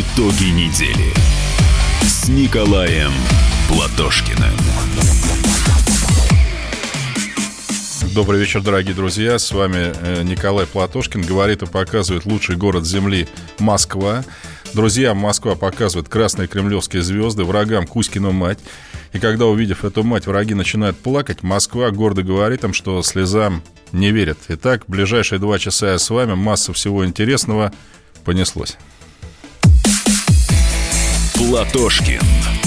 Итоги недели с Николаем Платошкиным. Добрый вечер, дорогие друзья. С вами э, Николай Платошкин. Говорит и показывает лучший город Земли Москва. Друзьям Москва показывает красные кремлевские звезды, врагам Кузькину мать. И когда, увидев эту мать, враги начинают плакать, Москва гордо говорит им, что слезам не верят. Итак, ближайшие два часа я с вами. Масса всего интересного. Понеслось. Платошкин.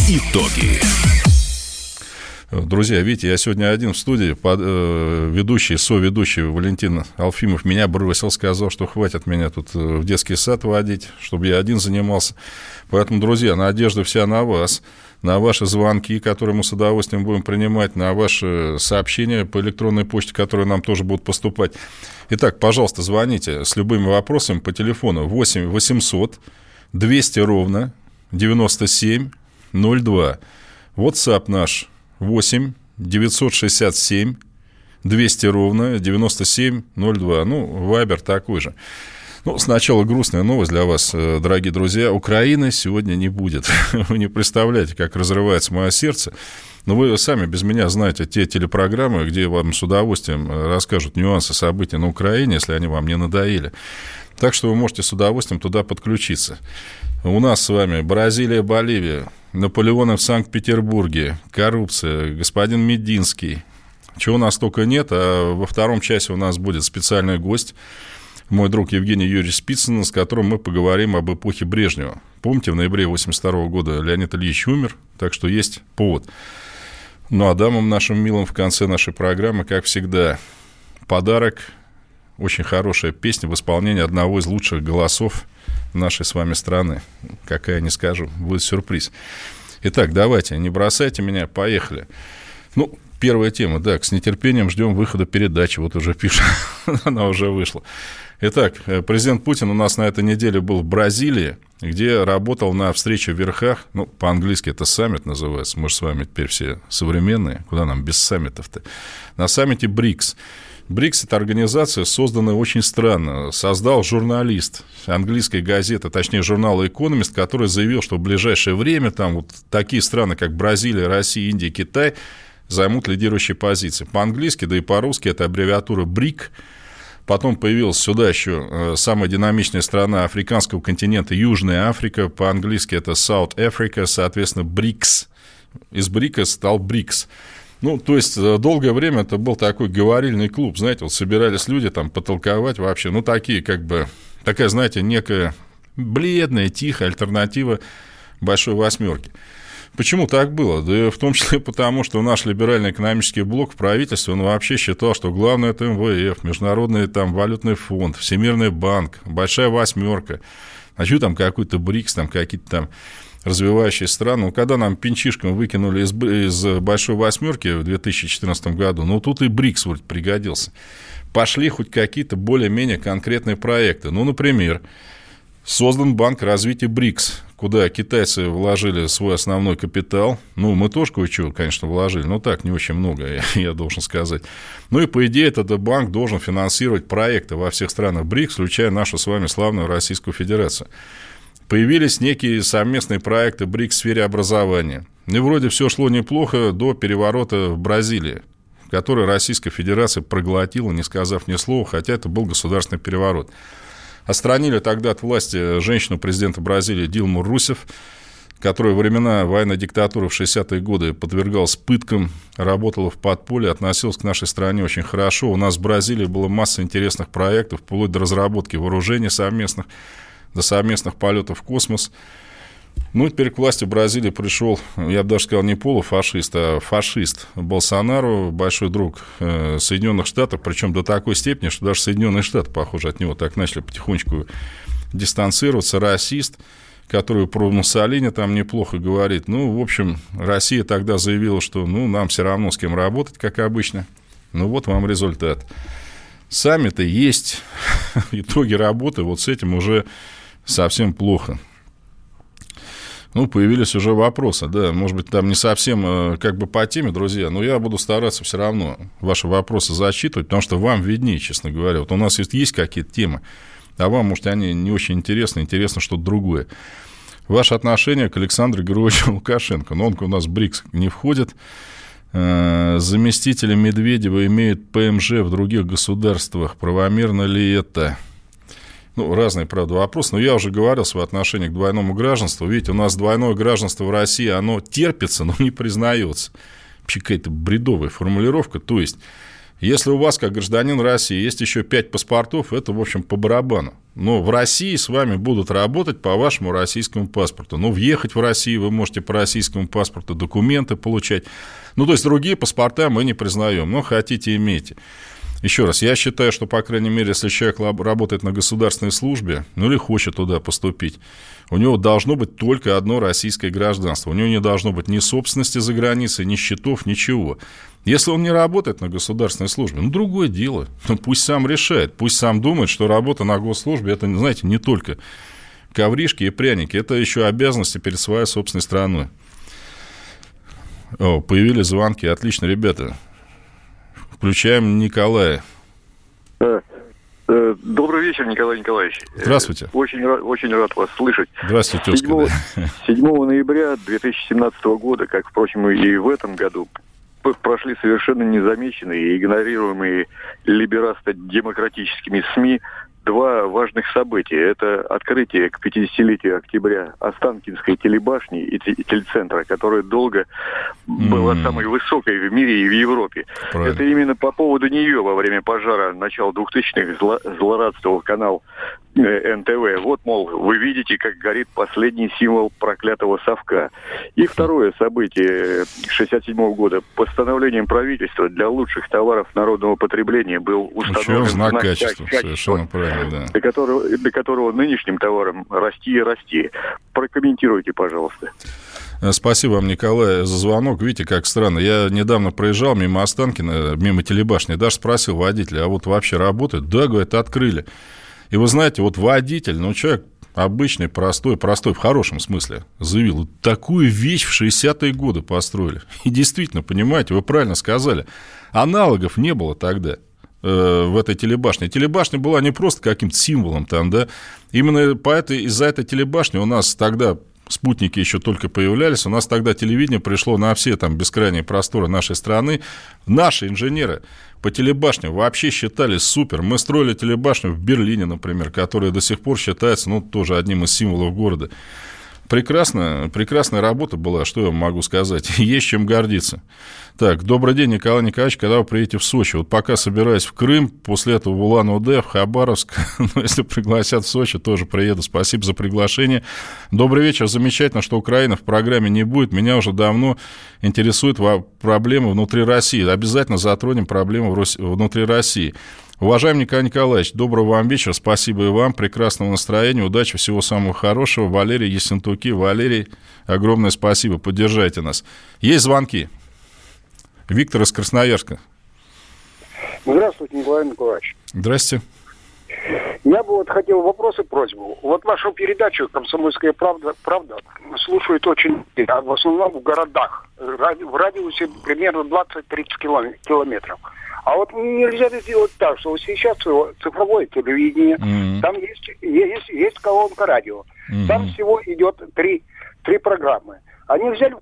Итоги. Друзья, видите, я сегодня один в студии, под, э, ведущий, соведущий Валентин Алфимов меня бросил, сказал, что хватит меня тут э, в детский сад водить, чтобы я один занимался. Поэтому, друзья, надежда вся на вас, на ваши звонки, которые мы с удовольствием будем принимать, на ваши сообщения по электронной почте, которые нам тоже будут поступать. Итак, пожалуйста, звоните с любыми вопросами по телефону 8 800 200 ровно 97 02. WhatsApp наш 8 967 200 ровно 97 02. Ну, Вайбер такой же. Ну, сначала грустная новость для вас, э, дорогие друзья. Украины сегодня не будет. Вы не представляете, как разрывается мое сердце. Но вы сами без меня знаете те телепрограммы, где вам с удовольствием э, расскажут нюансы событий на Украине, если они вам не надоели. Так что вы можете с удовольствием туда подключиться. У нас с вами Бразилия, Боливия, Наполеоны в Санкт-Петербурге, коррупция, господин Мединский. Чего у нас только нет, а во втором часе у нас будет специальный гость, мой друг Евгений Юрьевич Спицын, с которым мы поговорим об эпохе Брежнева. Помните, в ноябре 1982 года Леонид Ильич умер, так что есть повод. Ну а дамам нашим милым в конце нашей программы, как всегда, подарок, очень хорошая песня в исполнении одного из лучших голосов нашей с вами страны. Какая, не скажу, будет сюрприз. Итак, давайте, не бросайте меня, поехали. Ну, первая тема, да, с нетерпением ждем выхода передачи, вот уже пишет, она уже вышла. Итак, э, президент Путин у нас на этой неделе был в Бразилии, где работал на встрече в верхах, ну, по-английски это саммит называется, мы же с вами теперь все современные, куда нам без саммитов-то, на саммите БРИКС. БРИКС – это организация, созданная очень странно. Создал журналист английской газеты, точнее журнала «Экономист», который заявил, что в ближайшее время там вот такие страны, как Бразилия, Россия, Индия, Китай, займут лидирующие позиции. По-английски, да и по-русски это аббревиатура БРИК. Потом появилась сюда еще э, самая динамичная страна африканского континента – Южная Африка. По-английски это South Africa, соответственно, БРИКС. Из БРИКа стал БРИКС. Ну, то есть, э, долгое время это был такой говорильный клуб, знаете, вот собирались люди там потолковать вообще, ну, такие как бы, такая, знаете, некая бледная, тихая альтернатива большой восьмерки. Почему так было? Да в том числе потому, что наш либеральный экономический блок в правительстве, он вообще считал, что главное это МВФ, Международный там валютный фонд, Всемирный банк, большая восьмерка. А что там какой-то БРИКС, там какие-то там развивающие страны. Ну, когда нам пинчишком выкинули из, из большой восьмерки в 2014 году, ну, тут и БРИКС вроде пригодился. Пошли хоть какие-то более-менее конкретные проекты. Ну, например, создан банк развития БРИКС, куда китайцы вложили свой основной капитал. Ну, мы тоже кое-что, конечно, вложили, но так, не очень много, я, я должен сказать. Ну и, по идее, этот банк должен финансировать проекты во всех странах БРИКС, включая нашу с вами славную Российскую Федерацию появились некие совместные проекты БРИКС в сфере образования. И вроде все шло неплохо до переворота в Бразилии, который Российская Федерация проглотила, не сказав ни слова, хотя это был государственный переворот. Остранили тогда от власти женщину президента Бразилии Дилму Русев, которая во времена военной диктатуры в 60-е годы подвергалась пыткам, работала в подполье, относилась к нашей стране очень хорошо. У нас в Бразилии было масса интересных проектов, вплоть до разработки вооружений совместных – до совместных полетов в космос. Ну, теперь к власти Бразилии пришел, я бы даже сказал, не полуфашист, а фашист Болсонару, большой друг э, Соединенных Штатов, причем до такой степени, что даже Соединенные Штаты, похоже, от него так начали потихонечку дистанцироваться, расист, который про Муссолини там неплохо говорит. Ну, в общем, Россия тогда заявила, что ну, нам все равно с кем работать, как обычно. Ну, вот вам результат. Сами-то есть итоги работы, вот с этим уже совсем плохо. Ну, появились уже вопросы, да, может быть, там не совсем э, как бы по теме, друзья, но я буду стараться все равно ваши вопросы зачитывать, потому что вам виднее, честно говоря. Вот у нас есть, есть какие-то темы, а вам, может, они не очень интересны, интересно что-то другое. Ваше отношение к Александру Георгиевичу Лукашенко, но он у нас БРИКС не входит, э, заместители Медведева имеют ПМЖ в других государствах, правомерно ли это? Ну, разные, правда, вопросы, но я уже говорил свое отношение к двойному гражданству. Видите, у нас двойное гражданство в России, оно терпится, но не признается. Вообще какая-то бредовая формулировка. То есть, если у вас, как гражданин России, есть еще пять паспортов, это, в общем, по барабану. Но в России с вами будут работать по вашему российскому паспорту. Но въехать в Россию вы можете по российскому паспорту, документы получать. Ну, то есть, другие паспорта мы не признаем, но хотите, имейте. Еще раз, я считаю, что, по крайней мере, если человек работает на государственной службе, ну или хочет туда поступить, у него должно быть только одно российское гражданство. У него не должно быть ни собственности за границей, ни счетов, ничего. Если он не работает на государственной службе, ну, другое дело. Ну, пусть сам решает, пусть сам думает, что работа на госслужбе, это, знаете, не только ковришки и пряники, это еще обязанности перед своей собственной страной. О, появились звонки. Отлично, ребята. Включаем Николая. Э, э, добрый вечер, Николай Николаевич. Здравствуйте. Очень, очень рад вас слышать. Здравствуйте, тезка. 7, 7 ноября 2017 года, как, впрочем, и в этом году, прошли совершенно незамеченные и игнорируемые либерасто-демократическими СМИ два важных события. Это открытие к 50-летию октября Останкинской телебашни и телецентра, которая долго была mm. самой высокой в мире и в Европе. Правильно. Это именно по поводу нее во время пожара начала 2000-х зло злорадствовал канал НТВ. Вот, мол, вы видите, как горит последний символ проклятого совка. И второе событие 67 -го года. Постановлением правительства для лучших товаров народного потребления был установлен знак, знак качества. качества. Совершенно правильно, да. Для которого, для которого нынешним товаром расти и расти. Прокомментируйте, пожалуйста. Э, спасибо вам, Николай, за звонок. Видите, как странно. Я недавно проезжал мимо Останкина, мимо телебашни, даже спросил водителя, а вот вообще работает? Да, говорит, открыли. И вы знаете, вот водитель, ну, человек обычный, простой, простой в хорошем смысле, заявил, такую вещь в 60-е годы построили. И действительно, понимаете, вы правильно сказали, аналогов не было тогда э, в этой телебашне. Телебашня была не просто каким-то символом там, да, именно по этой, из-за этой телебашни у нас тогда спутники еще только появлялись, у нас тогда телевидение пришло на все там бескрайние просторы нашей страны. Наши инженеры по телебашне вообще считались супер. Мы строили телебашню в Берлине, например, которая до сих пор считается, ну, тоже одним из символов города. Прекрасно, прекрасная работа была, что я могу сказать. Есть чем гордиться. Так, добрый день, Николай Николаевич, когда вы приедете в Сочи? Вот пока собираюсь в Крым, после этого в Улан-Удэ, в Хабаровск, но ну, если пригласят в Сочи, тоже приеду. Спасибо за приглашение. Добрый вечер. Замечательно, что Украина в программе не будет. Меня уже давно интересуют проблемы внутри России. Обязательно затронем проблемы внутри России. Уважаемый Николай Николаевич, доброго вам вечера, спасибо и вам, прекрасного настроения, удачи, всего самого хорошего. Валерий Ессентуки, Валерий, огромное спасибо, поддержайте нас. Есть звонки? Виктор из Красноярска. Здравствуйте, Николай Николаевич. Здравствуйте. Я бы вот хотел вопрос и просьбу. Вот вашу передачу «Комсомольская правда», правда слушают очень, а в основном в городах, в радиусе примерно 20-30 километров. А вот нельзя сделать так, что сейчас цифровое телевидение, mm-hmm. там есть, есть, есть колонка радио. Mm-hmm. Там всего идет три, три программы. Они взяли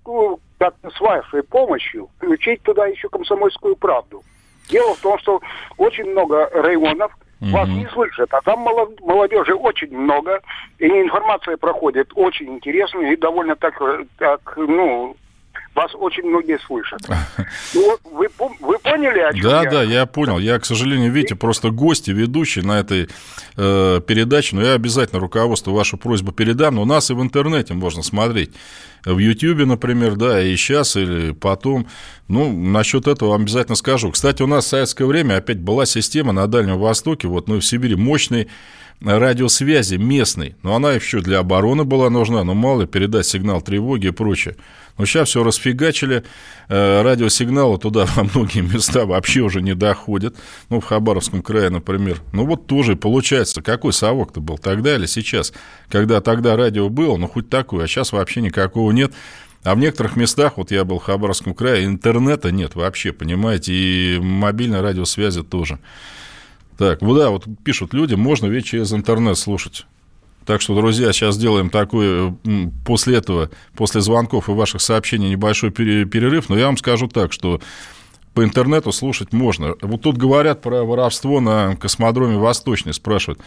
как с вашей помощью включить туда еще комсомольскую правду. Дело в том, что очень много районов mm-hmm. вас не слышат, а там молодежи очень много, и информация проходит очень интересную и довольно так, так ну, вас очень многие слышат. Ну, вы, вы поняли? о чем Да, я? да, я понял. Я, к сожалению, видите, просто гости, ведущие на этой э, передаче, но я обязательно руководству вашу просьбу передам, но нас и в интернете можно смотреть. В Ютьюбе, например, да, и сейчас, или потом. Ну, насчет этого вам обязательно скажу. Кстати, у нас в советское время опять была система на Дальнем Востоке, вот, ну, в Сибири, мощный радиосвязи местной, но она еще для обороны была нужна, но мало передать сигнал тревоги и прочее. Но сейчас все расфигачили, э, радиосигналы туда во многие места вообще уже не доходят, ну, в Хабаровском крае, например. Ну, вот тоже получается, какой совок-то был тогда или сейчас, когда тогда радио было, ну, хоть такое, а сейчас вообще никакого нет. А в некоторых местах, вот я был в Хабаровском крае, интернета нет вообще, понимаете, и мобильной радиосвязи тоже. Так, ну да, вот пишут люди, можно ведь через интернет слушать. Так что, друзья, сейчас сделаем такой, после этого, после звонков и ваших сообщений небольшой перерыв, но я вам скажу так, что по интернету слушать можно. Вот тут говорят про воровство на космодроме Восточный, спрашивают.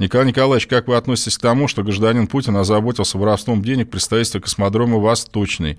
Николай Николаевич, как вы относитесь к тому, что гражданин Путин озаботился воровством денег при космодрома Восточный?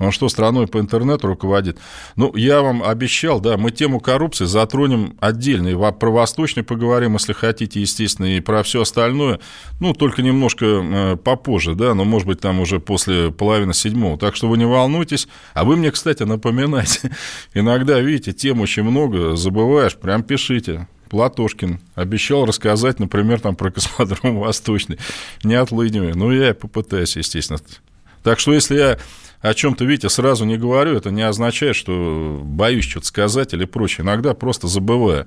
Он что, страной по интернету руководит? Ну, я вам обещал, да, мы тему коррупции затронем отдельно. И про Восточный поговорим, если хотите, естественно, и про все остальное. Ну, только немножко э, попозже, да, но, может быть, там уже после половины седьмого. Так что вы не волнуйтесь. А вы мне, кстати, напоминайте. Иногда, видите, тем очень много, забываешь, прям пишите. Платошкин обещал рассказать, например, там про космодром Восточный. Не отлынивай. Ну, я попытаюсь, естественно. Так что, если я о чем-то, видите, сразу не говорю, это не означает, что боюсь что-то сказать или прочее. Иногда просто забываю.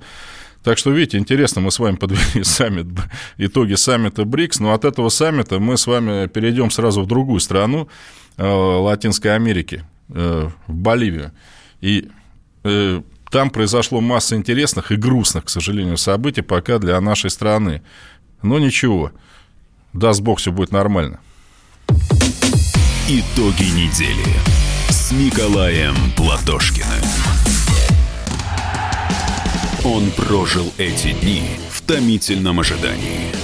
Так что, видите, интересно, мы с вами подвели саммит, итоги саммита БРИКС, но от этого саммита мы с вами перейдем сразу в другую страну э, Латинской Америки, э, в Боливию. И э, там произошло масса интересных и грустных, к сожалению, событий пока для нашей страны. Но ничего, даст Бог, все будет нормально. Итоги недели с Николаем Платошкиным. Он прожил эти дни в томительном ожидании.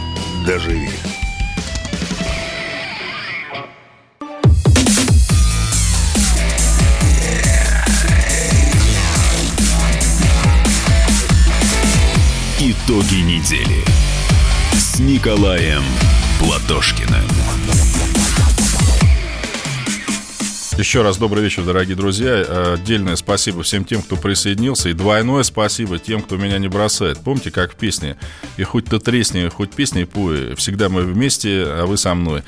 доживи. Итоги недели с Николаем Платошкиным. Еще раз добрый вечер, дорогие друзья. Отдельное спасибо всем тем, кто присоединился, и двойное спасибо тем, кто меня не бросает. Помните, как в песне «И хоть ты тресни, хоть песни пой, всегда мы вместе, а вы со мной».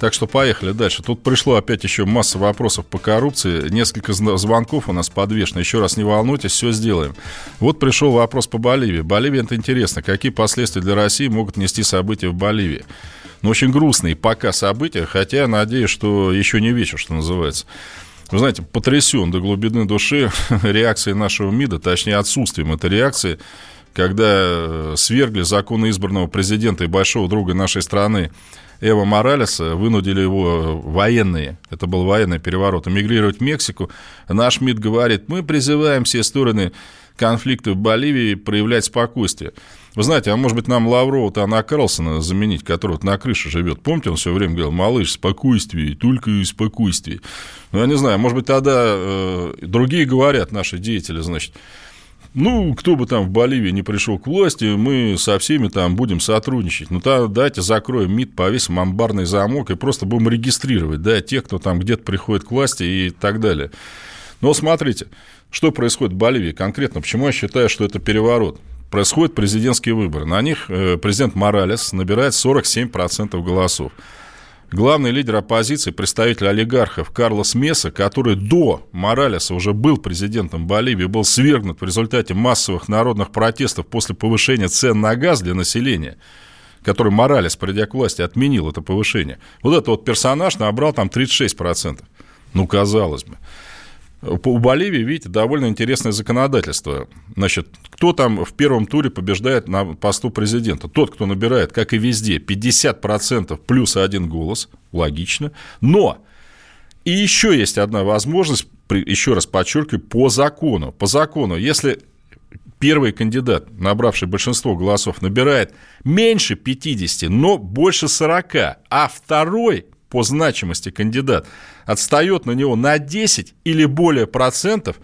Так что поехали дальше. Тут пришло опять еще масса вопросов по коррупции. Несколько звонков у нас подвешено. Еще раз не волнуйтесь, все сделаем. Вот пришел вопрос по Боливии. Боливия это интересно. Какие последствия для России могут нести события в Боливии? Ну, очень грустные пока события, хотя надеюсь, что еще не вечер, что называется. Вы знаете, потрясен до глубины души реакцией нашего МИДа, точнее, отсутствием этой реакции, когда свергли законно избранного президента и большого друга нашей страны Эва Моралеса, вынудили его военные, это был военный переворот, эмигрировать в Мексику. Наш МИД говорит, мы призываем все стороны конфликта в Боливии проявлять спокойствие. Вы знаете, а может быть нам Лаврова-то Анна Карлсона заменить, вот на крыше живет. Помните, он все время говорил, малыш, спокойствие, только спокойствие. Ну, я не знаю, может быть, тогда э, другие говорят, наши деятели, значит, ну, кто бы там в Боливии не пришел к власти, мы со всеми там будем сотрудничать. Ну, то давайте закроем МИД, повесим амбарный замок и просто будем регистрировать, да, тех, кто там где-то приходит к власти и так далее. Но смотрите, что происходит в Боливии конкретно, почему я считаю, что это переворот. Происходят президентские выборы. На них э, президент Моралес набирает 47% голосов главный лидер оппозиции, представитель олигархов Карлос Меса, который до Моралеса уже был президентом Боливии, был свергнут в результате массовых народных протестов после повышения цен на газ для населения, который Моралес, придя к власти, отменил это повышение. Вот этот вот персонаж набрал там 36%. Ну, казалось бы. У Боливии, видите, довольно интересное законодательство. Значит, кто там в первом туре побеждает на посту президента? Тот, кто набирает, как и везде, 50% плюс один голос, логично. Но и еще есть одна возможность, еще раз подчеркиваю, по закону. По закону, если первый кандидат, набравший большинство голосов, набирает меньше 50, но больше 40, а второй по значимости кандидат отстает на него на 10 или более процентов,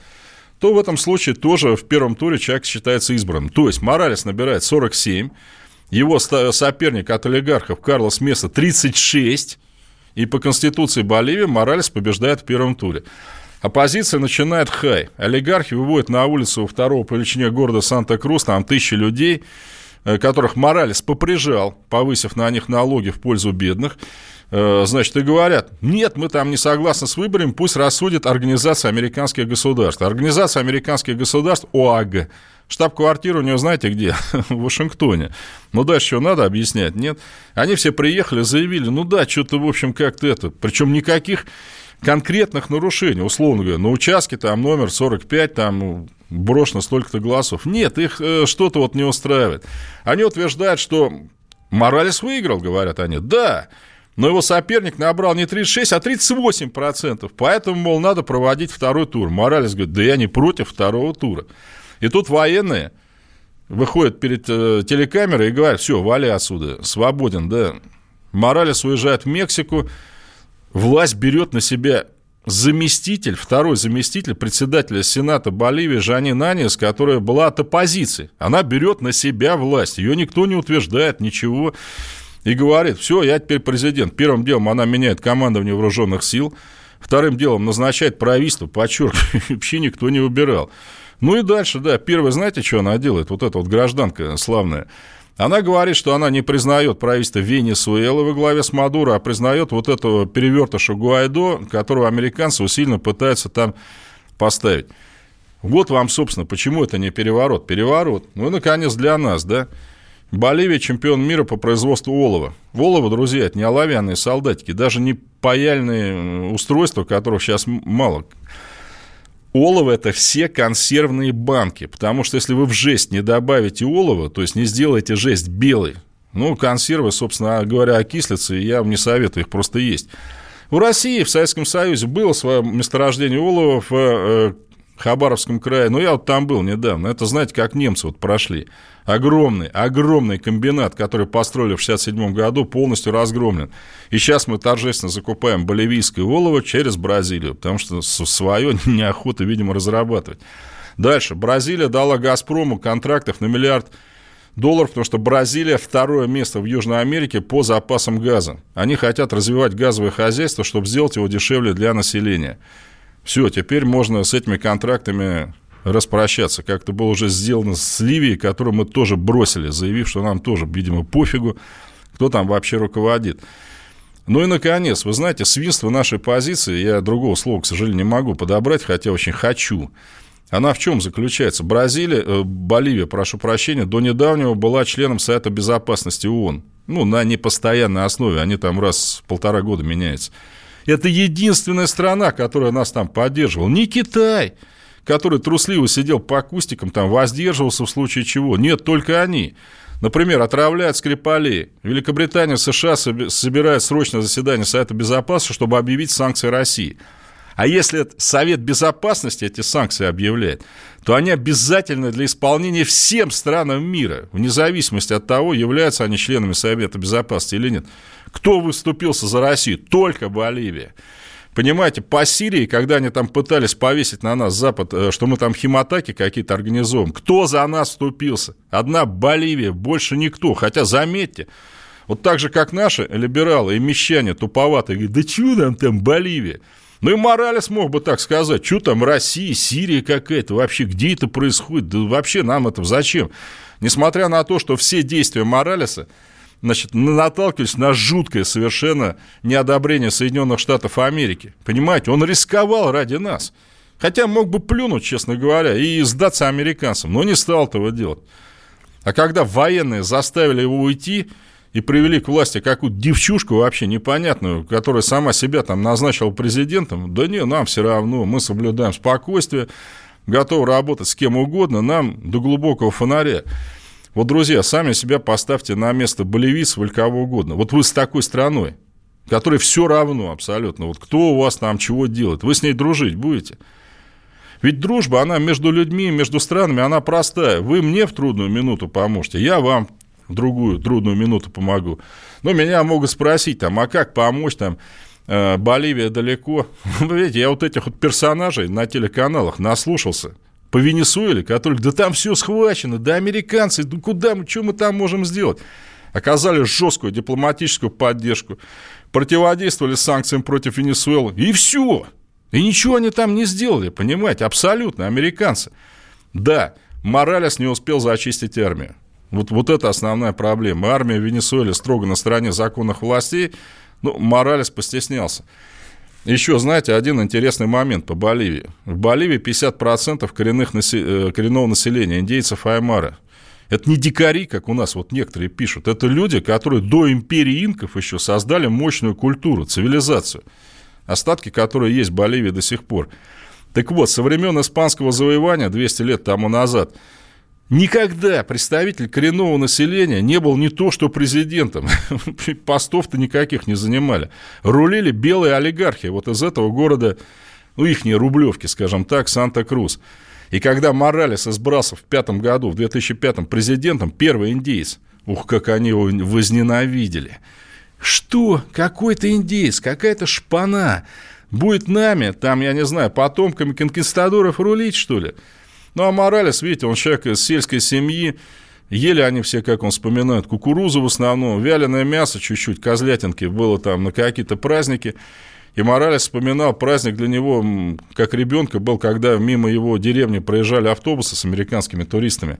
то в этом случае тоже в первом туре человек считается избранным. То есть Моралес набирает 47, его соперник от олигархов Карлос Меса 36, и по Конституции Боливии Моралес побеждает в первом туре. Оппозиция начинает хай. Олигархи выводят на улицу второго по величине города Санта-Крус, там тысячи людей, э, которых Моралес поприжал, повысив на них налоги в пользу бедных. Э, значит, и говорят, нет, мы там не согласны с выборами, пусть рассудит Организация американских государств. Организация американских государств, ОАГ, штаб-квартира у нее знаете где? в Вашингтоне. Ну, дальше что, надо объяснять? Нет. Они все приехали, заявили, ну да, что-то, в общем, как-то это. Причем никаких конкретных нарушений, условно говоря, на участке там номер 45, там брошено столько-то голосов. Нет, их э, что-то вот не устраивает. Они утверждают, что Моралес выиграл, говорят они. Да, но его соперник набрал не 36, а 38 процентов. Поэтому, мол, надо проводить второй тур. Моралес говорит, да я не против второго тура. И тут военные выходят перед э, телекамерой и говорят, все, вали отсюда, свободен, да. Моралес уезжает в Мексику, власть берет на себя заместитель, второй заместитель председателя Сената Боливии Жани Нанис, которая была от оппозиции. Она берет на себя власть, ее никто не утверждает, ничего и говорит, все, я теперь президент. Первым делом она меняет командование вооруженных сил, вторым делом назначает правительство, подчеркиваю, вообще никто не выбирал. Ну и дальше, да, первое, знаете, что она делает, вот эта вот гражданка славная, она говорит, что она не признает правительство Венесуэлы во главе с Мадуро, а признает вот этого перевертыша Гуайдо, которого американцы усиленно пытаются там поставить. Вот вам, собственно, почему это не переворот. Переворот, ну и, наконец, для нас, да, Боливия чемпион мира по производству олова. Олово, друзья, это не оловянные солдатики, даже не паяльные устройства, которых сейчас мало. Олово – это все консервные банки, потому что если вы в жесть не добавите олово, то есть не сделаете жесть белой, ну, консервы, собственно говоря, окислятся, и я вам не советую их просто есть. В России, в Советском Союзе было свое месторождение олова в э, Хабаровском крае, но я вот там был недавно, это, знаете, как немцы вот прошли – огромный, огромный комбинат, который построили в 67 году, полностью разгромлен. И сейчас мы торжественно закупаем боливийское олово через Бразилию, потому что свое неохота, видимо, разрабатывать. Дальше. Бразилия дала «Газпрому» контрактов на миллиард долларов, потому что Бразилия второе место в Южной Америке по запасам газа. Они хотят развивать газовое хозяйство, чтобы сделать его дешевле для населения. Все, теперь можно с этими контрактами распрощаться, как это было уже сделано с Ливией, которую мы тоже бросили, заявив, что нам тоже, видимо, пофигу, кто там вообще руководит. Ну и, наконец, вы знаете, свинство нашей позиции, я другого слова, к сожалению, не могу подобрать, хотя очень хочу. Она в чем заключается? Бразилия, э, Боливия, прошу прощения, до недавнего была членом Совета Безопасности ООН. Ну, на непостоянной основе, они там раз в полтора года меняются. Это единственная страна, которая нас там поддерживала. Не Китай, который трусливо сидел по акустикам, там воздерживался в случае чего. Нет, только они. Например, отравляют Скрипалей. Великобритания, США собирают срочное заседание Совета Безопасности, чтобы объявить санкции России. А если Совет Безопасности эти санкции объявляет, то они обязательны для исполнения всем странам мира, вне зависимости от того, являются они членами Совета Безопасности или нет. Кто выступился за Россию? Только Боливия. Понимаете, по Сирии, когда они там пытались повесить на нас Запад, э, что мы там химатаки какие-то организуем, кто за нас вступился? Одна Боливия, больше никто. Хотя, заметьте, вот так же, как наши либералы и мещане туповатые, говорят, да чего там там Боливия? Ну и Моралес мог бы так сказать, что там Россия, Сирия какая-то, вообще где это происходит, да вообще нам это зачем? Несмотря на то, что все действия Моралеса значит, наталкивались на жуткое совершенно неодобрение Соединенных Штатов Америки. Понимаете, он рисковал ради нас. Хотя мог бы плюнуть, честно говоря, и сдаться американцам, но не стал этого делать. А когда военные заставили его уйти, и привели к власти какую-то девчушку вообще непонятную, которая сама себя там назначила президентом, да не, нам все равно, мы соблюдаем спокойствие, готовы работать с кем угодно, нам до глубокого фонаря. Вот, друзья, сами себя поставьте на место болевицев или кого угодно. Вот вы с такой страной, которой все равно абсолютно, вот кто у вас там чего делает, вы с ней дружить будете? Ведь дружба, она между людьми, между странами, она простая. Вы мне в трудную минуту поможете, я вам в другую трудную минуту помогу. Но меня могут спросить, там, а как помочь, там, э, Боливия далеко. Вы видите, я вот этих вот персонажей на телеканалах наслушался по Венесуэле, которые, да там все схвачено, да американцы, ну куда мы, что мы там можем сделать? Оказали жесткую дипломатическую поддержку, противодействовали санкциям против Венесуэлы, и все. И ничего они там не сделали, понимаете, абсолютно, американцы. Да, Моралес не успел зачистить армию. Вот, вот это основная проблема. Армия в Венесуэле строго на стороне законных властей. Ну, Моралес постеснялся. Еще, знаете, один интересный момент по Боливии. В Боливии 50% коренных, э, коренного населения, индейцев Аймара. Это не дикари, как у нас вот некоторые пишут. Это люди, которые до империи инков еще создали мощную культуру, цивилизацию. Остатки, которые есть в Боливии до сих пор. Так вот, со времен испанского завоевания 200 лет тому назад – Никогда представитель коренного населения не был не то что президентом. Постов-то никаких не занимали. Рулили белые олигархи вот из этого города, ну, ихние рублевки, скажем так, Санта-Крус. И когда Моралес избрался в пятом году, в 2005 президентом, первый индейец, ух, как они его возненавидели. Что? Какой-то индейец, какая-то шпана будет нами, там, я не знаю, потомками конкистадоров рулить, что ли? Ну, а Моралес, видите, он человек из сельской семьи, Ели они все, как он вспоминает, кукурузу в основном, вяленое мясо чуть-чуть, козлятинки было там на какие-то праздники. И Моралес вспоминал, праздник для него, как ребенка, был, когда мимо его деревни проезжали автобусы с американскими туристами.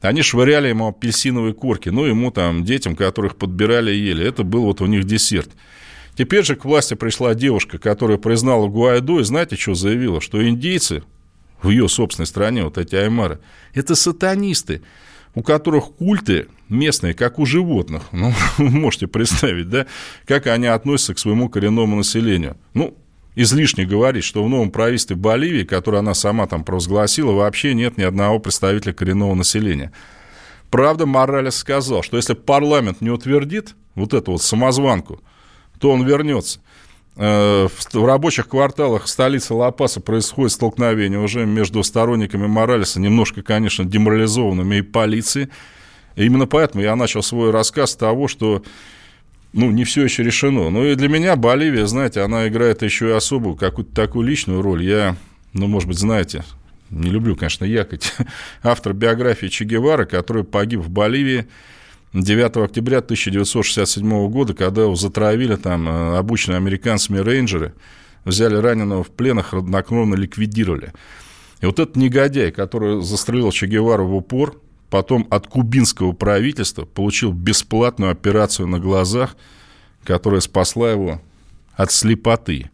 Они швыряли ему апельсиновые корки, ну, ему там, детям, которых подбирали и ели. Это был вот у них десерт. Теперь же к власти пришла девушка, которая признала Гуайдо, и знаете, что заявила? Что индейцы, в ее собственной стране, вот эти аймары, это сатанисты, у которых культы местные, как у животных. Ну, можете представить, да, как они относятся к своему коренному населению. Ну, излишне говорить, что в новом правительстве Боливии, которое она сама там провозгласила, вообще нет ни одного представителя коренного населения. Правда, Моралес сказал, что если парламент не утвердит вот эту вот самозванку, то он вернется. Э, в рабочих кварталах столицы Ла-Паса происходит столкновение уже между сторонниками Моралеса, немножко, конечно, деморализованными и полицией. И именно поэтому я начал свой рассказ с того, что ну, не все еще решено. Ну, и для меня Боливия, знаете, она играет еще и особую какую-то такую личную роль. Я, ну, может быть, знаете, не люблю, конечно, якать, автор биографии Че Гевара, который погиб в Боливии 9 октября 1967 года, когда его затравили там э, обученные американцами рейнджеры, взяли раненого в плен, их хладнокровно ликвидировали. И вот этот негодяй, который застрелил Че Гевару в упор, потом от кубинского правительства получил бесплатную операцию на глазах, которая спасла его от слепоты.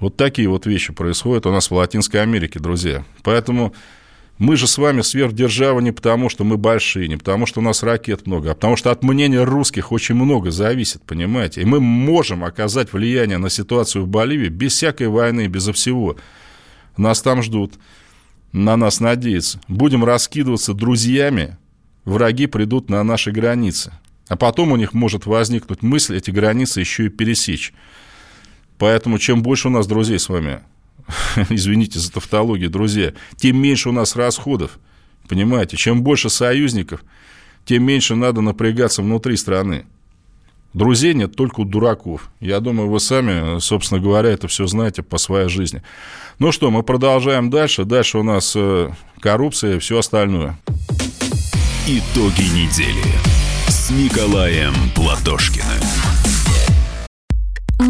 Вот такие вот вещи происходят у нас в Латинской Америке, друзья. Поэтому мы же с вами сверхдержава не потому, что мы большие, не потому, что у нас ракет много, а потому что от мнения русских очень много зависит, понимаете? И мы можем оказать влияние на ситуацию в Боливии без всякой войны, безо всего. Нас там ждут, на нас надеются. Будем раскидываться друзьями, враги придут на наши границы. А потом у них может возникнуть мысль эти границы еще и пересечь. Поэтому чем больше у нас друзей с вами, извините за тавтологию, друзья, тем меньше у нас расходов. Понимаете, чем больше союзников, тем меньше надо напрягаться внутри страны. Друзей нет только у дураков. Я думаю, вы сами, собственно говоря, это все знаете по своей жизни. Ну что, мы продолжаем дальше. Дальше у нас э, коррупция и все остальное. Итоги недели с Николаем Платошкиным.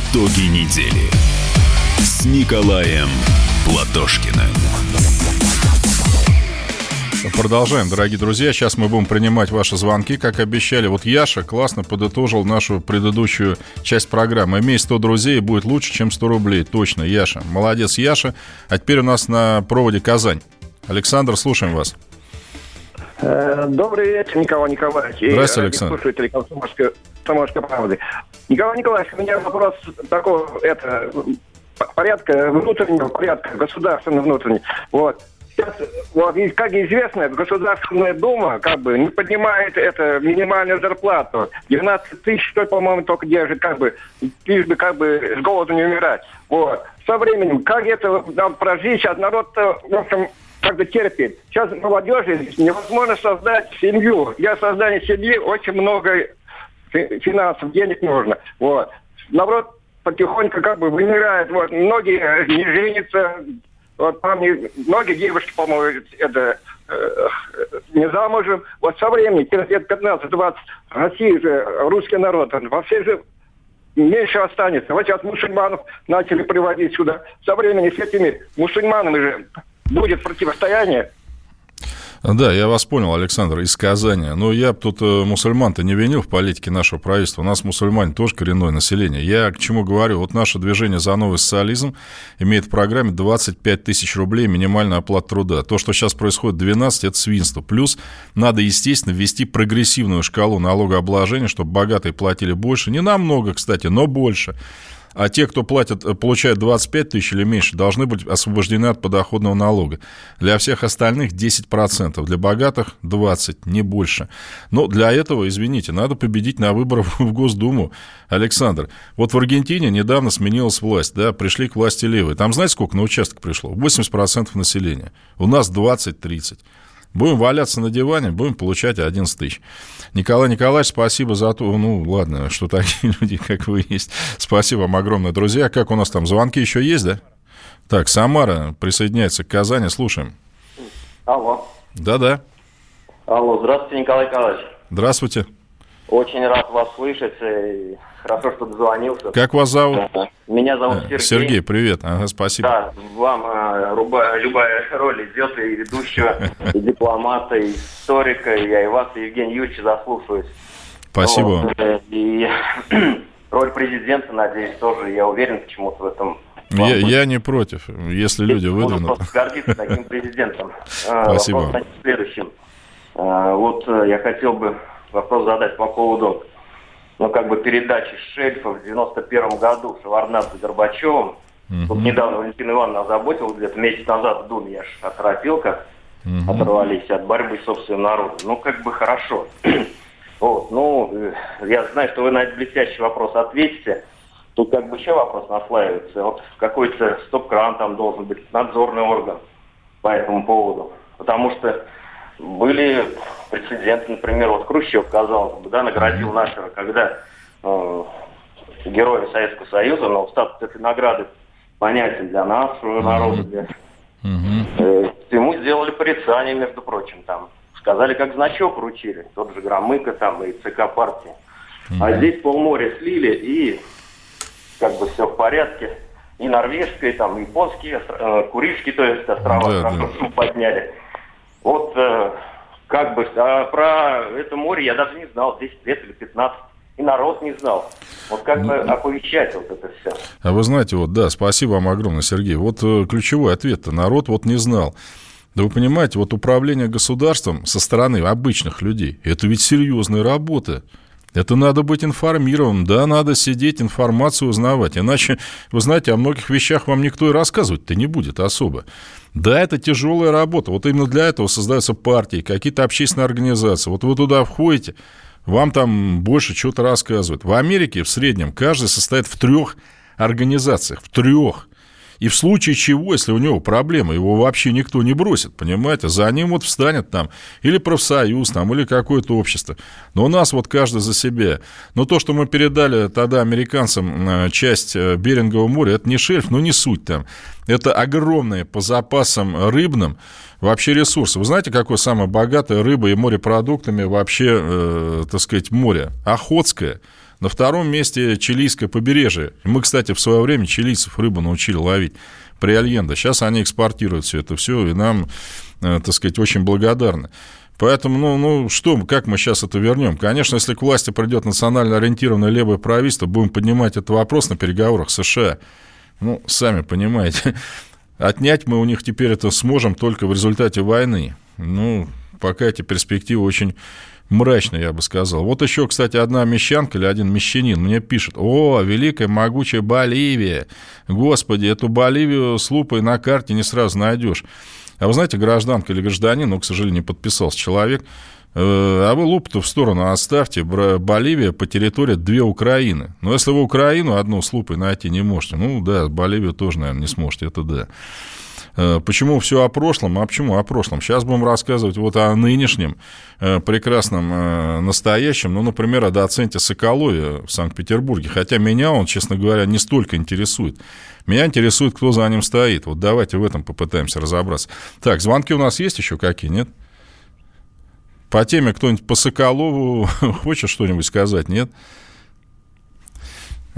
Итоги недели с Николаем Платошкиным. Продолжаем, дорогие друзья. Сейчас мы будем принимать ваши звонки, как обещали. Вот Яша классно подытожил нашу предыдущую часть программы. Имей 100 друзей, будет лучше, чем 100 рублей. Точно, Яша. Молодец, Яша. А теперь у нас на проводе Казань. Александр, слушаем вас. Э, добрый вечер, Николай Николаевич. Здравствуйте, Александр. Слушатели Комсомольской, Комсомольской правды. Николай Николаевич, у меня вопрос такого, это, порядка, внутреннего порядка, государственного внутреннего. Вот. Сейчас, вот, как известно, Государственная Дума как бы не поднимает это минимальную зарплату. 12 тысяч, что, по-моему, только держит, как бы, лишь бы как бы с голоду не умирать. Вот. Со временем, как это надо прожить, сейчас народ-то, в общем, как бы терпит. Сейчас молодежи невозможно создать семью. Для создания семьи очень много финансов, денег нужно. Вот. Народ потихоньку как бы вымирает. Вот. Многие не женятся. Вот там многие девушки, по-моему, это э, не замужем. Вот со временем, через лет 15-20, Россия же, русский народ, он во всей же меньше останется. Вот сейчас мусульманов начали приводить сюда. Со временем с этими мусульманами же будет противостояние. Да, я вас понял, Александр, из Казани. Но я тут э, мусульман-то не винил в политике нашего правительства. У нас мусульмане тоже коренное население. Я к чему говорю? Вот наше движение за новый социализм имеет в программе 25 тысяч рублей минимальная оплата труда. То, что сейчас происходит 12, это свинство. Плюс надо, естественно, ввести прогрессивную шкалу налогообложения, чтобы богатые платили больше. Не намного, кстати, но больше. А те, кто платят, э, получают 25 тысяч или меньше, должны быть освобождены от подоходного налога. Для всех остальных 10%, для богатых 20%, не больше. Но для этого, извините, надо победить на выборах в Госдуму. Александр, вот в Аргентине недавно сменилась власть, да, пришли к власти левые. Там знаете, сколько на участок пришло? 80% населения. У нас 20-30. Будем валяться на диване, будем получать 11 тысяч. Николай Николаевич, спасибо за то, ну, ладно, что такие люди, как вы есть. Спасибо вам огромное, друзья. Как у нас там, звонки еще есть, да? Так, Самара присоединяется к Казани, слушаем. Алло. Да-да. Алло, здравствуйте, Николай Николаевич. Здравствуйте. Очень рад вас слышать. Хорошо, что дозвонился. Как вас зовут? Меня зовут э, Сергей. Сергей, привет. Ага, спасибо. Да, вам э, руба, любая роль идет и ведущего, и дипломата, и историка, и я и вас, и Евгений Юрьевич заслушаюсь. Спасибо. Вот, э, и роль президента, надеюсь, тоже, я уверен, почему-то в этом я, я не против, если люди выдвинут. Можно просто гордиться таким президентом. Спасибо. Вопрос следующим. Вот я хотел бы вопрос задать по поводу ну, как бы передачи шельфа в 91 году Шеварнадзе Горбачевым. Угу. Вот недавно Валентина Ивановна озаботилась, где-то месяц назад в Думе я же оторопил, как угу. оторвались от борьбы с собственным народом. Ну, как бы хорошо. вот, ну, э, я знаю, что вы на этот блестящий вопрос ответите. Тут как бы еще вопрос наслаивается. Вот какой-то стоп-кран там должен быть, надзорный орган по этому поводу. Потому что были прецеденты, например, вот Хрущев, казалось бы, да, наградил нашего, когда э, героя Советского Союза, но статус этой награды понятен для нашего народа, для... Э, ему сделали порицание, между прочим, там. Сказали, как значок вручили. Тот же Громыко там и ЦК партии. А здесь полморя слили, и как бы все в порядке. И норвежские, там, и японские, э, Курильские, то есть острова, да, да. подняли. Вот э, как бы, а про это море я даже не знал, 10 лет или 15. И народ не знал. Вот как бы ну, оповещать вот это все. А вы знаете, вот, да, спасибо вам огромное, Сергей. Вот э, ключевой ответ-то, народ вот не знал. Да вы понимаете, вот управление государством со стороны обычных людей, это ведь серьезная работа. Это надо быть информированным, да, надо сидеть, информацию узнавать. Иначе, вы знаете, о многих вещах вам никто и рассказывать-то не будет особо. Да, это тяжелая работа. Вот именно для этого создаются партии, какие-то общественные организации. Вот вы туда входите, вам там больше чего-то рассказывают. В Америке в среднем каждый состоит в трех организациях, в трех. И в случае чего, если у него проблемы, его вообще никто не бросит, понимаете? За ним вот встанет там или профсоюз, там, или какое-то общество. Но у нас вот каждый за себя. Но то, что мы передали тогда американцам э, часть э, Берингового моря, это не шельф, но не суть там. Это огромные по запасам рыбным вообще ресурсы. Вы знаете, какое самое богатое рыбой и морепродуктами вообще, э, так сказать, море? Охотское. На втором месте чилийское побережье. Мы, кстати, в свое время чилийцев рыбу научили ловить при Альенде. Сейчас они экспортируют все это все, и нам, э, так сказать, очень благодарны. Поэтому, ну, ну что, как мы сейчас это вернем? Конечно, если к власти придет национально ориентированное левое правительство, будем поднимать этот вопрос на переговорах США. Ну, сами понимаете, отнять мы у них теперь это сможем только в результате войны. Ну, пока эти перспективы очень мрачно, я бы сказал. Вот еще, кстати, одна мещанка или один мещанин мне пишет, о, великая могучая Боливия, господи, эту Боливию с лупой на карте не сразу найдешь. А вы знаете, гражданка или гражданин, ну, к сожалению, не подписался человек, э, а вы луп-то в сторону оставьте. Боливия по территории две Украины. Но если вы Украину одну с лупой найти не можете, ну да, Боливию тоже, наверное, не сможете, это да. Э, почему все о прошлом? А почему о прошлом? Сейчас будем рассказывать вот о нынешнем э, прекрасном э, настоящем, ну, например, о доценте Соколове в Санкт-Петербурге. Хотя меня он, честно говоря, не столько интересует. Меня интересует, кто за ним стоит. Вот давайте в этом попытаемся разобраться. Так, звонки у нас есть еще какие, нет? По теме кто-нибудь по Соколову хочет что-нибудь сказать, нет? Нет.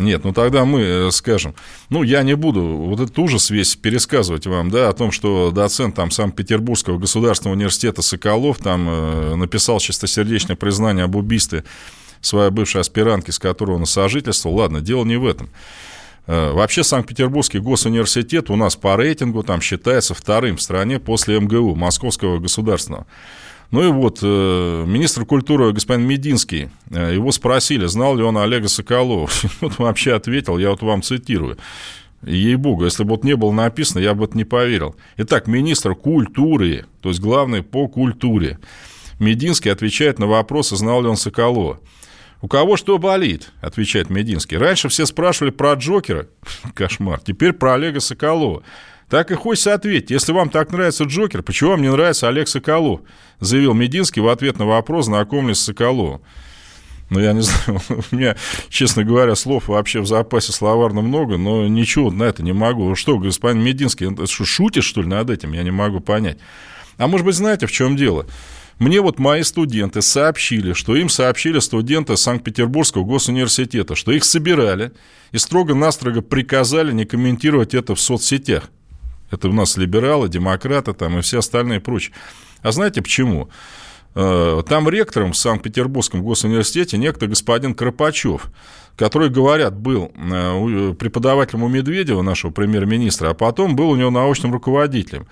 Нет, ну тогда мы э, скажем, ну я не буду вот этот ужас весь пересказывать вам, да, о том, что доцент там Санкт-Петербургского государственного университета Соколов там э, написал чистосердечное признание об убийстве своей бывшей аспирантки, с которой он сожительствовал. Ладно, дело не в этом. Э, вообще Санкт-Петербургский госуниверситет у нас по рейтингу там считается вторым в стране после МГУ, Московского государственного. Ну и вот, э, министр культуры господин Мединский, э, его спросили, знал ли он Олега Соколова. Вот вообще ответил, я вот вам цитирую. Ей-богу, если бы вот не было написано, я бы это не поверил. Итак, министр культуры, то есть главный по культуре. Мединский отвечает на вопросы, знал ли он Соколова. «У кого что болит?» – отвечает Мединский. «Раньше все спрашивали про Джокера, кошмар, теперь про Олега Соколова. Так и хочется ответить. Если вам так нравится Джокер, почему вам не нравится Олег Соколов? Заявил Мединский в ответ на вопрос, знакомлюсь с Соколовым. Ну, я не знаю, у меня, честно говоря, слов вообще в запасе словарно много, но ничего на это не могу. Что, господин Мединский, что, шутишь, что ли, над этим? Я не могу понять. А может быть, знаете, в чем дело? Мне вот мои студенты сообщили, что им сообщили студенты Санкт-Петербургского госуниверситета, что их собирали и строго-настрого приказали не комментировать это в соцсетях. Это у нас либералы, демократы там и все остальные прочие. А знаете почему? Э, там ректором в Санкт-Петербургском госуниверситете некто господин Кропачев, который, говорят, был э, преподавателем у Медведева, нашего премьер-министра, а потом был у него научным руководителем.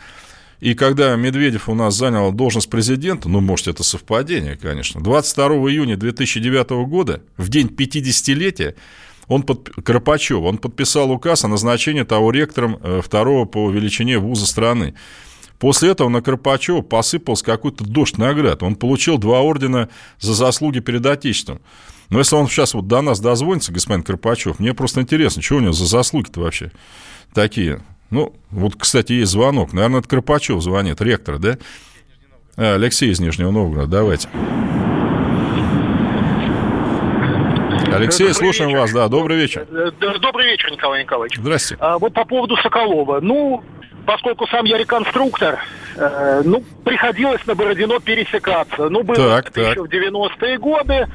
И когда Медведев у нас занял должность президента, ну, может, это совпадение, конечно, 22 июня 2009 года, в день 50-летия, он под, Кропачев, он подписал указ о назначении того ректором э, второго по величине вуза страны. После этого на Кропачева посыпался какой-то дождь наград. Он получил два ордена за заслуги перед Отечеством. Но если он сейчас вот до нас дозвонится, господин Карпачев, мне просто интересно, что у него за заслуги-то вообще такие. Ну, вот, кстати, есть звонок. Наверное, это Карпачев звонит, ректор, да? А, Алексей из Нижнего Новгорода, давайте. Алексей, добрый слушаем вечер. вас, да, добрый вечер. Э, добрый вечер, Николай Николаевич. Здрасте. А, вот по поводу Соколова. Ну, поскольку сам я реконструктор, э, ну, приходилось на Бородино пересекаться. Ну, было так, это так. еще в 90-е годы.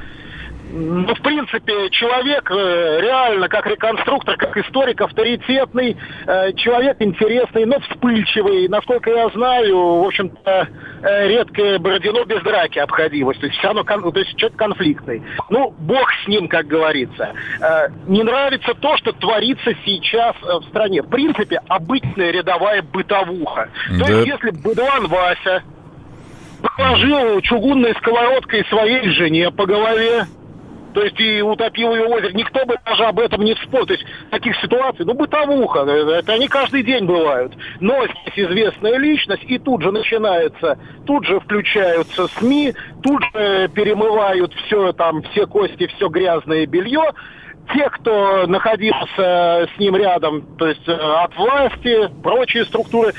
Ну, в принципе, человек э, реально, как реконструктор, как историк, авторитетный, э, человек интересный, но вспыльчивый. Насколько я знаю, в общем-то, э, редкое Бородино без драки обходилось. То есть все равно, то есть человек конфликтный. Ну, бог с ним, как говорится. Не нравится то, что творится сейчас в стране. В принципе, обычная рядовая бытовуха. Да. То есть, если Быдлан Вася положил чугунной сковородкой своей жене по голове, то есть и утопил ее озеро. Никто бы даже об этом не вспомнил. То есть таких ситуаций, ну, бытовуха, это они каждый день бывают. Но здесь известная личность, и тут же начинается, тут же включаются СМИ, тут же перемывают все там, все кости, все грязное белье. те, кто находился с ним рядом, то есть от власти, прочие структуры,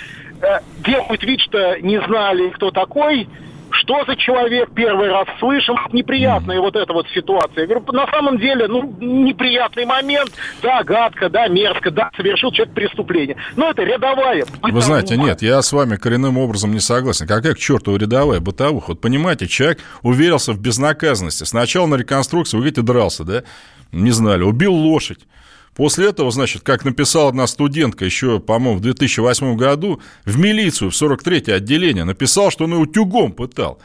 делают вид, что не знали, кто такой, что за человек первый раз слышим, неприятная вот эта вот ситуация. Я говорю, на самом деле, ну, неприятный момент, да, гадко, да, мерзко, да, совершил человек преступление. Но это рядовая. Вы знаете, нет, я с вами коренным образом не согласен. Какая к черту рядовая бытовуха? Вот понимаете, человек уверился в безнаказанности. Сначала на реконструкцию, вы говорите, дрался, да? Не знали, убил лошадь. После этого, значит, как написала одна студентка еще, по-моему, в 2008 году, в милицию, в 43-е отделение, написал, что он его утюгом пытал.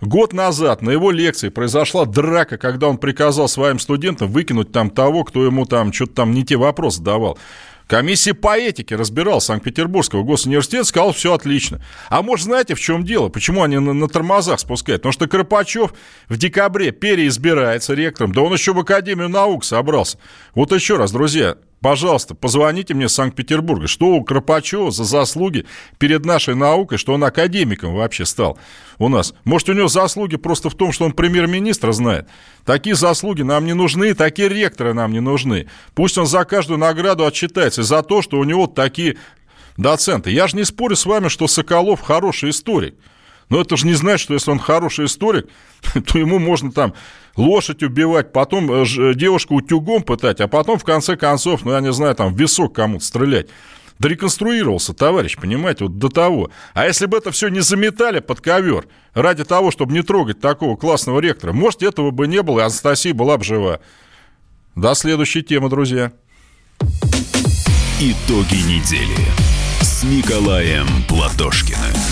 Год назад на его лекции произошла драка, когда он приказал своим студентам выкинуть там того, кто ему там что-то там не те вопросы давал. Комиссия по этике разбирал Санкт-Петербургского госуниверситета, сказал, все отлично. А может, знаете, в чем дело? Почему они на, на тормозах спускают? Потому что Карпачев в декабре переизбирается ректором, да он еще в Академию наук собрался. Вот еще раз, друзья, Пожалуйста, позвоните мне с Санкт-Петербурга. Что у Кропачева за заслуги перед нашей наукой, что он академиком вообще стал у нас? Может, у него заслуги просто в том, что он премьер-министра знает? Такие заслуги нам не нужны, такие ректоры нам не нужны. Пусть он за каждую награду отчитается за то, что у него такие доценты. Я же не спорю с вами, что Соколов хороший историк. Но это же не значит, что если он хороший историк, то ему можно там лошадь убивать, потом э, э, девушку утюгом пытать, а потом, в конце концов, ну, я не знаю, там, в висок кому-то стрелять. Дореконструировался, товарищ, понимаете, вот до того. А если бы это все не заметали под ковер ради того, чтобы не трогать такого классного ректора, может, этого бы не было, и Анастасия была бы жива. До следующей темы, друзья. Итоги недели с Николаем Платошкиным.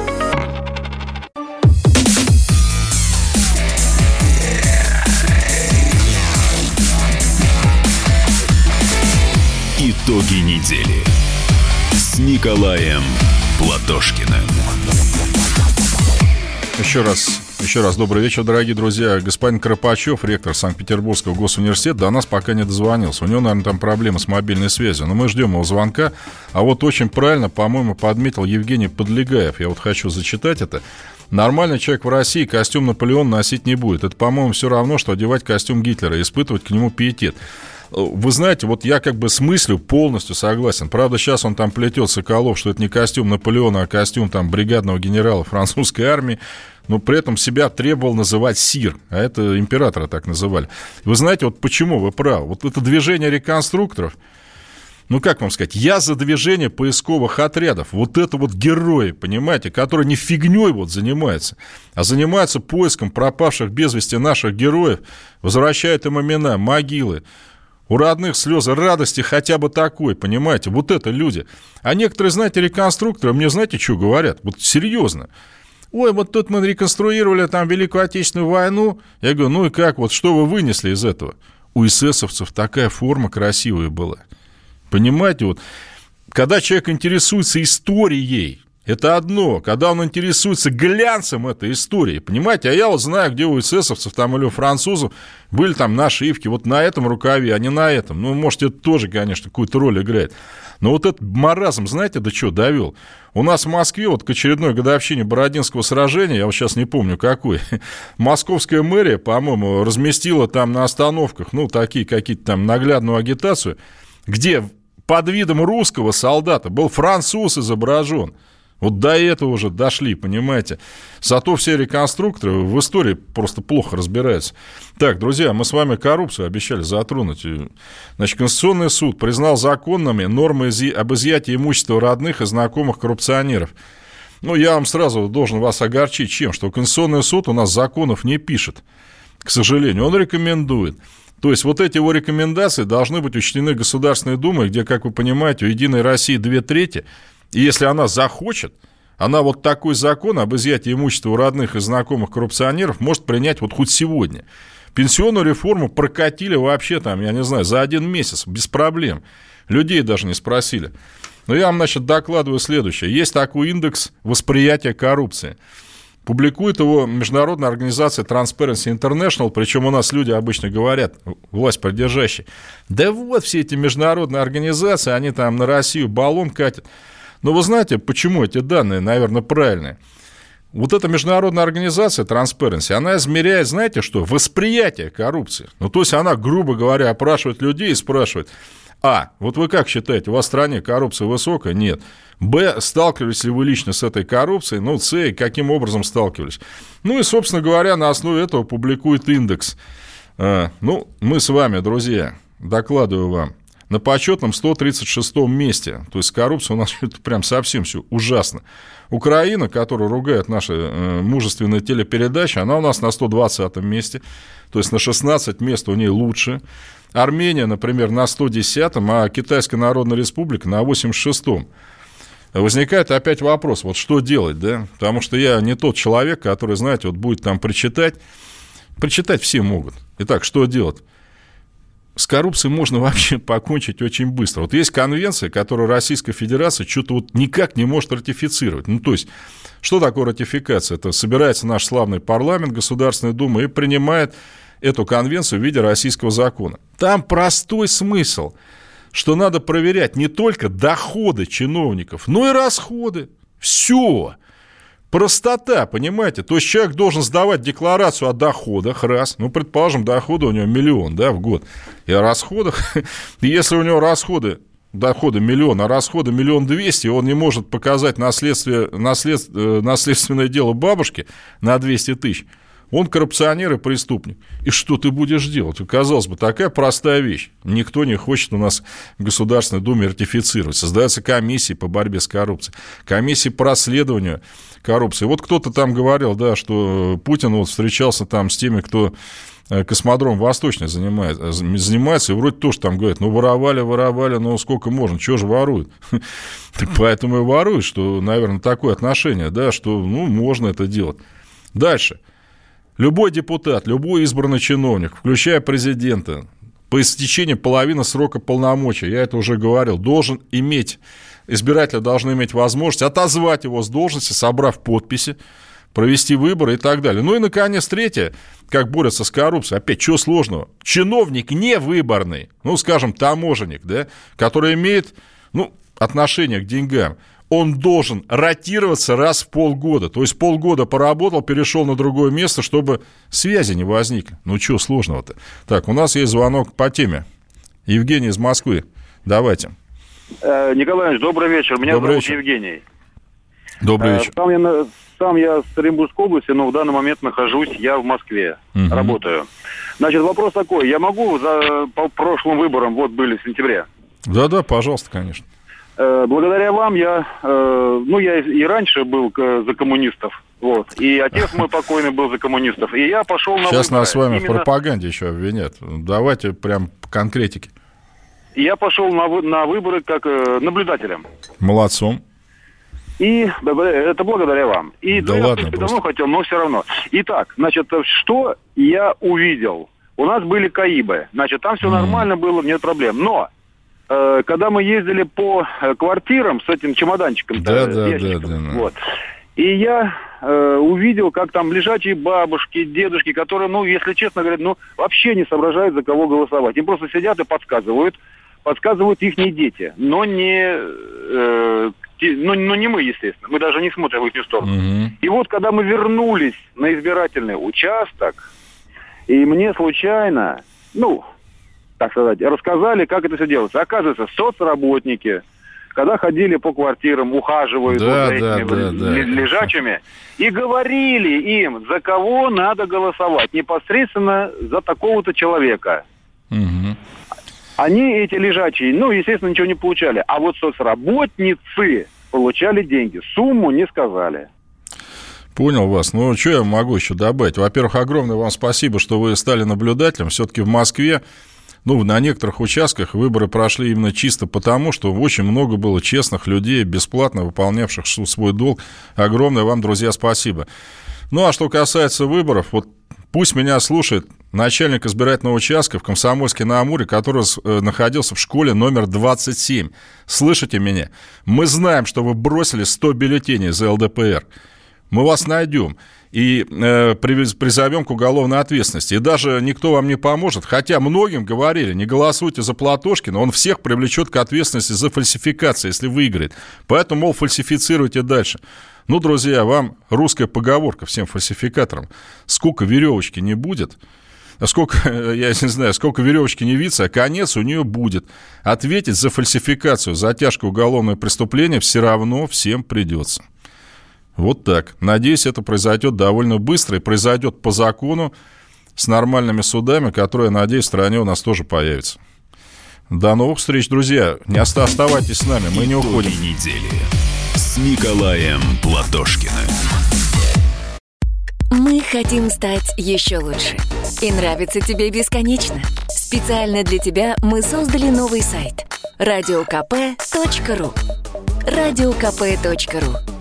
Итоги недели с Николаем Платошкиным. Еще раз, еще раз добрый вечер, дорогие друзья. Господин Карпачев, ректор Санкт-Петербургского госуниверситета, до нас пока не дозвонился. У него, наверное, там проблемы с мобильной связью. Но мы ждем его звонка. А вот очень правильно, по-моему, подметил Евгений Подлегаев. Я вот хочу зачитать это. Нормальный человек в России костюм Наполеон носить не будет. Это, по-моему, все равно, что одевать костюм Гитлера и испытывать к нему пиетет. Вы знаете, вот я как бы с мыслью полностью согласен. Правда, сейчас он там плетет Соколов, что это не костюм Наполеона, а костюм там бригадного генерала французской армии но при этом себя требовал называть Сир, а это императора так называли. Вы знаете, вот почему вы правы? Вот это движение реконструкторов, ну как вам сказать, я за движение поисковых отрядов. Вот это вот герои, понимаете, которые не фигней вот занимаются, а занимаются поиском пропавших без вести наших героев, возвращают им имена, могилы, у родных слезы радости хотя бы такой, понимаете? Вот это люди. А некоторые, знаете, реконструкторы мне, знаете, что говорят? Вот серьезно. Ой, вот тут мы реконструировали там Великую Отечественную войну. Я говорю, ну и как, вот что вы вынесли из этого? У эсэсовцев такая форма красивая была. Понимаете, вот, когда человек интересуется историей, это одно, когда он интересуется глянцем этой истории, понимаете? А я вот знаю, где у эсэсовцев там или у французов были там нашивки вот на этом рукаве, а не на этом. Ну, может, это тоже, конечно, какую-то роль играет. Но вот этот маразм, знаете, до чего довел? У нас в Москве вот к очередной годовщине Бородинского сражения, я вот сейчас не помню какой, московская мэрия, по-моему, разместила там на остановках, ну, такие какие-то там наглядную агитацию, где под видом русского солдата был француз изображен – вот до этого уже дошли, понимаете. Зато все реконструкторы в истории просто плохо разбираются. Так, друзья, мы с вами коррупцию обещали затронуть. Значит, Конституционный суд признал законными нормы об изъятии имущества родных и знакомых коррупционеров. Ну, я вам сразу должен вас огорчить чем, что Конституционный суд у нас законов не пишет, к сожалению. Он рекомендует. То есть вот эти его рекомендации должны быть учтены Государственной Думой, где, как вы понимаете, у «Единой России» две трети – и если она захочет, она вот такой закон об изъятии имущества у родных и знакомых коррупционеров может принять вот хоть сегодня. Пенсионную реформу прокатили вообще там, я не знаю, за один месяц, без проблем. Людей даже не спросили. Но я вам, значит, докладываю следующее. Есть такой индекс восприятия коррупции. Публикует его международная организация Transparency International, причем у нас люди обычно говорят, власть поддержащие, да вот все эти международные организации, они там на Россию баллон катят. Но вы знаете, почему эти данные, наверное, правильные? Вот эта международная организация Transparency, она измеряет, знаете что, восприятие коррупции. Ну, то есть она, грубо говоря, опрашивает людей и спрашивает, а, вот вы как считаете, у вас в стране коррупция высокая? Нет. Б, сталкивались ли вы лично с этой коррупцией? Ну, С, каким образом сталкивались? Ну и, собственно говоря, на основе этого публикует индекс. А, ну, мы с вами, друзья, докладываю вам, на почетном 136 месте. То есть коррупция у нас это прям совсем все ужасно. Украина, которую ругают наши э, мужественные телепередачи, она у нас на 120 месте. То есть на 16 мест у ней лучше. Армения, например, на 110-м, а Китайская Народная Республика на 86-м. Возникает опять вопрос, вот что делать, да? Потому что я не тот человек, который, знаете, вот будет там прочитать. Прочитать все могут. Итак, что делать? С коррупцией можно вообще покончить очень быстро. Вот есть конвенция, которую Российская Федерация что-то вот никак не может ратифицировать. Ну, то есть, что такое ратификация? Это собирается наш славный парламент, Государственная Дума и принимает эту конвенцию в виде российского закона. Там простой смысл, что надо проверять не только доходы чиновников, но и расходы. Все. Простота, понимаете? То есть человек должен сдавать декларацию о доходах, раз. Ну, предположим, доходы у него миллион, да, в год. И о расходах. Если у него расходы доходы миллион, а расходы миллион двести, он не может показать наследствие, наслед, э, наследственное дело бабушки на 200 тысяч, он коррупционер и преступник. И что ты будешь делать? Казалось бы, такая простая вещь. Никто не хочет у нас в Государственной Думе ратифицировать. Создаются комиссии по борьбе с коррупцией, комиссии по расследованию коррупции. Вот кто-то там говорил, да, что Путин вот встречался там с теми, кто э, космодром Восточный занимает, э, занимается, и вроде тоже там говорят, ну, воровали, воровали, ну, сколько можно, чего же воруют? Поэтому и воруют, что, наверное, такое отношение, да, что, ну, можно это делать. Дальше – Любой депутат, любой избранный чиновник, включая президента, по истечении половины срока полномочий, я это уже говорил, должен иметь, избиратели должны иметь возможность отозвать его с должности, собрав подписи, провести выборы и так далее. Ну и, наконец, третье, как борются с коррупцией. Опять, чего сложного? Чиновник не выборный, ну, скажем, таможенник, да, который имеет, ну, отношение к деньгам он должен ротироваться раз в полгода. То есть полгода поработал, перешел на другое место, чтобы связи не возникло. Ну, что сложного-то? Так, у нас есть звонок по теме. Евгений из Москвы. Давайте. Э, Николай добрый вечер. Меня добрый зовут вечер. Евгений. Добрый э, вечер. Сам я, сам я с Оренбургской области, но в данный момент нахожусь я в Москве. Угу. Работаю. Значит, вопрос такой. Я могу за, по прошлым выборам, вот были в сентябре. Да-да, пожалуйста, конечно. Э, благодаря вам я, э, ну, я и раньше был за коммунистов, вот, и отец мой покойный был за коммунистов, и я пошел на Сейчас выборы. нас с вами Именно... в пропагаде еще обвинят. Давайте прям по конкретике. Я пошел на, на выборы как э, наблюдателем. Молодцом. И это благодаря вам. И да, ладно, я давно хотел, но все равно. Итак, значит, что я увидел? У нас были КАИБы. Значит, там все mm. нормально было, нет проблем. Но Э, когда мы ездили по э, квартирам с этим чемоданчиком, да, да, да, да, да. Вот. И я э, увидел, как там лежачие бабушки, дедушки, которые, ну, если честно говоря, ну, вообще не соображают, за кого голосовать. Им просто сидят и подсказывают, подсказывают их дети, но не, э, ну, ну, не мы, естественно. Мы даже не смотрим в их сторону. Угу. И вот, когда мы вернулись на избирательный участок, и мне случайно, ну, так сказать, рассказали, как это все делается. Оказывается, соцработники, когда ходили по квартирам, ухаживают да, за этими да, да, лежачими, и говорили им, за кого надо голосовать, непосредственно за такого-то человека. Угу. Они, эти лежачие, ну, естественно, ничего не получали. А вот соцработницы получали деньги. Сумму не сказали. Понял вас. Ну, что я могу еще добавить? Во-первых, огромное вам спасибо, что вы стали наблюдателем. Все-таки в Москве ну, на некоторых участках выборы прошли именно чисто потому, что очень много было честных людей, бесплатно выполнявших свой долг. Огромное вам, друзья, спасибо. Ну, а что касается выборов, вот Пусть меня слушает начальник избирательного участка в Комсомольске на Амуре, который э, находился в школе номер 27. Слышите меня? Мы знаем, что вы бросили 100 бюллетеней за ЛДПР. Мы вас найдем и э, призовем к уголовной ответственности. И даже никто вам не поможет, хотя многим говорили, не голосуйте за Платошкина, он всех привлечет к ответственности за фальсификацию, если выиграет. Поэтому, мол, фальсифицируйте дальше. Ну, друзья, вам русская поговорка всем фальсификаторам. Сколько веревочки не будет, а сколько, я не знаю, сколько веревочки не виться, а конец у нее будет. Ответить за фальсификацию, за тяжкое уголовное преступление все равно всем придется. Вот так. Надеюсь, это произойдет довольно быстро и произойдет по закону с нормальными судами, которые, надеюсь, в стране у нас тоже появятся. До новых встреч, друзья. Не оставайтесь с нами, мы не уходим. недели с Николаем Платошкиным. Мы хотим стать еще лучше. И нравится тебе бесконечно. Специально для тебя мы создали новый сайт – радиокп.ру радиокп.ру